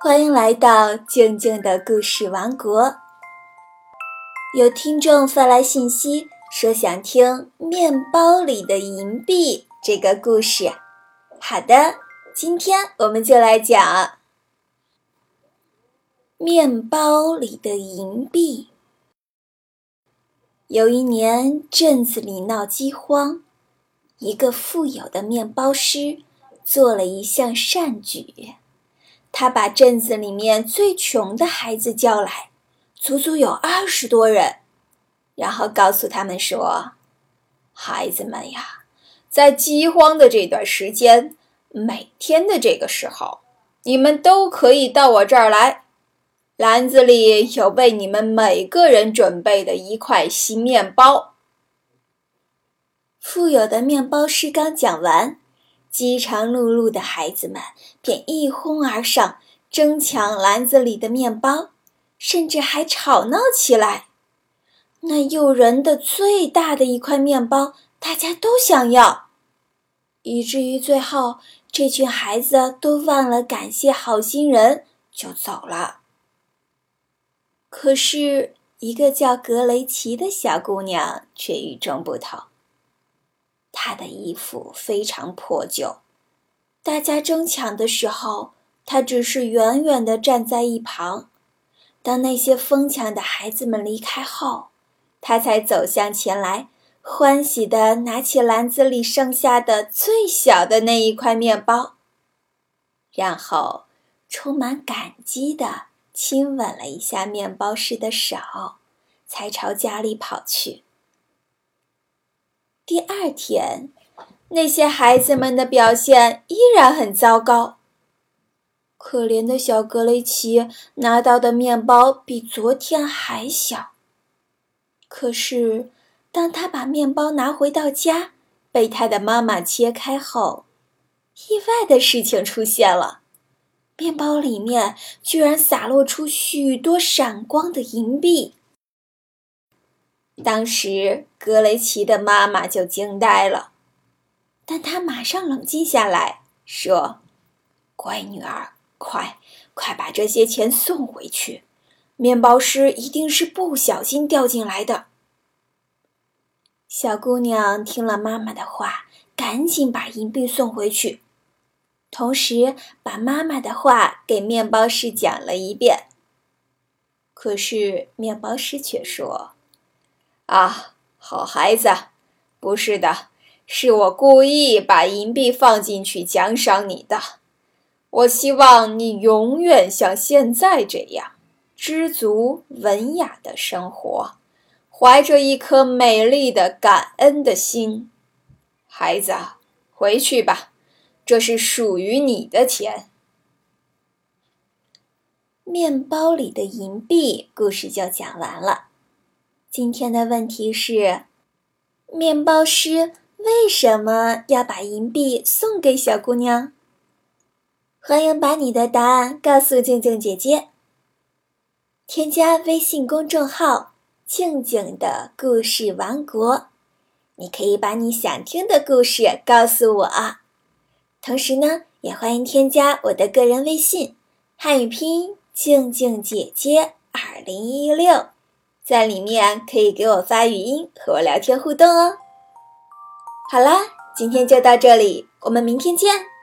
欢迎来到静静的故事王国。有听众发来信息说想听《面包里的银币》这个故事。好的，今天我们就来讲《面包里的银币》。有一年，镇子里闹饥荒，一个富有的面包师做了一项善举。他把镇子里面最穷的孩子叫来，足足有二十多人，然后告诉他们说：“孩子们呀，在饥荒的这段时间，每天的这个时候，你们都可以到我这儿来，篮子里有为你们每个人准备的一块新面包。”富有的面包师刚讲完。饥肠辘辘的孩子们便一哄而上，争抢篮子里的面包，甚至还吵闹起来。那诱人的最大的一块面包，大家都想要，以至于最后这群孩子都忘了感谢好心人，就走了。可是，一个叫格雷奇的小姑娘却与众不同。他的衣服非常破旧，大家争抢的时候，他只是远远地站在一旁。当那些疯抢的孩子们离开后，他才走向前来，欢喜地拿起篮子里剩下的最小的那一块面包，然后充满感激地亲吻了一下面包师的手，才朝家里跑去。第二天，那些孩子们的表现依然很糟糕。可怜的小格雷奇拿到的面包比昨天还小。可是，当他把面包拿回到家，被他的妈妈切开后，意外的事情出现了：面包里面居然洒落出许多闪光的银币。当时，格雷奇的妈妈就惊呆了，但她马上冷静下来，说：“乖女儿，快快把这些钱送回去，面包师一定是不小心掉进来的。”小姑娘听了妈妈的话，赶紧把银币送回去，同时把妈妈的话给面包师讲了一遍。可是，面包师却说。啊，好孩子，不是的，是我故意把银币放进去奖赏你的。我希望你永远像现在这样，知足文雅的生活，怀着一颗美丽的感恩的心。孩子，回去吧，这是属于你的钱。面包里的银币故事就讲完了。今天的问题是：面包师为什么要把银币送给小姑娘？欢迎把你的答案告诉静静姐姐。添加微信公众号“静静的故事王国”，你可以把你想听的故事告诉我。同时呢，也欢迎添加我的个人微信“汉语拼音静静姐姐二零一六”。在里面可以给我发语音和我聊天互动哦。好啦，今天就到这里，我们明天见。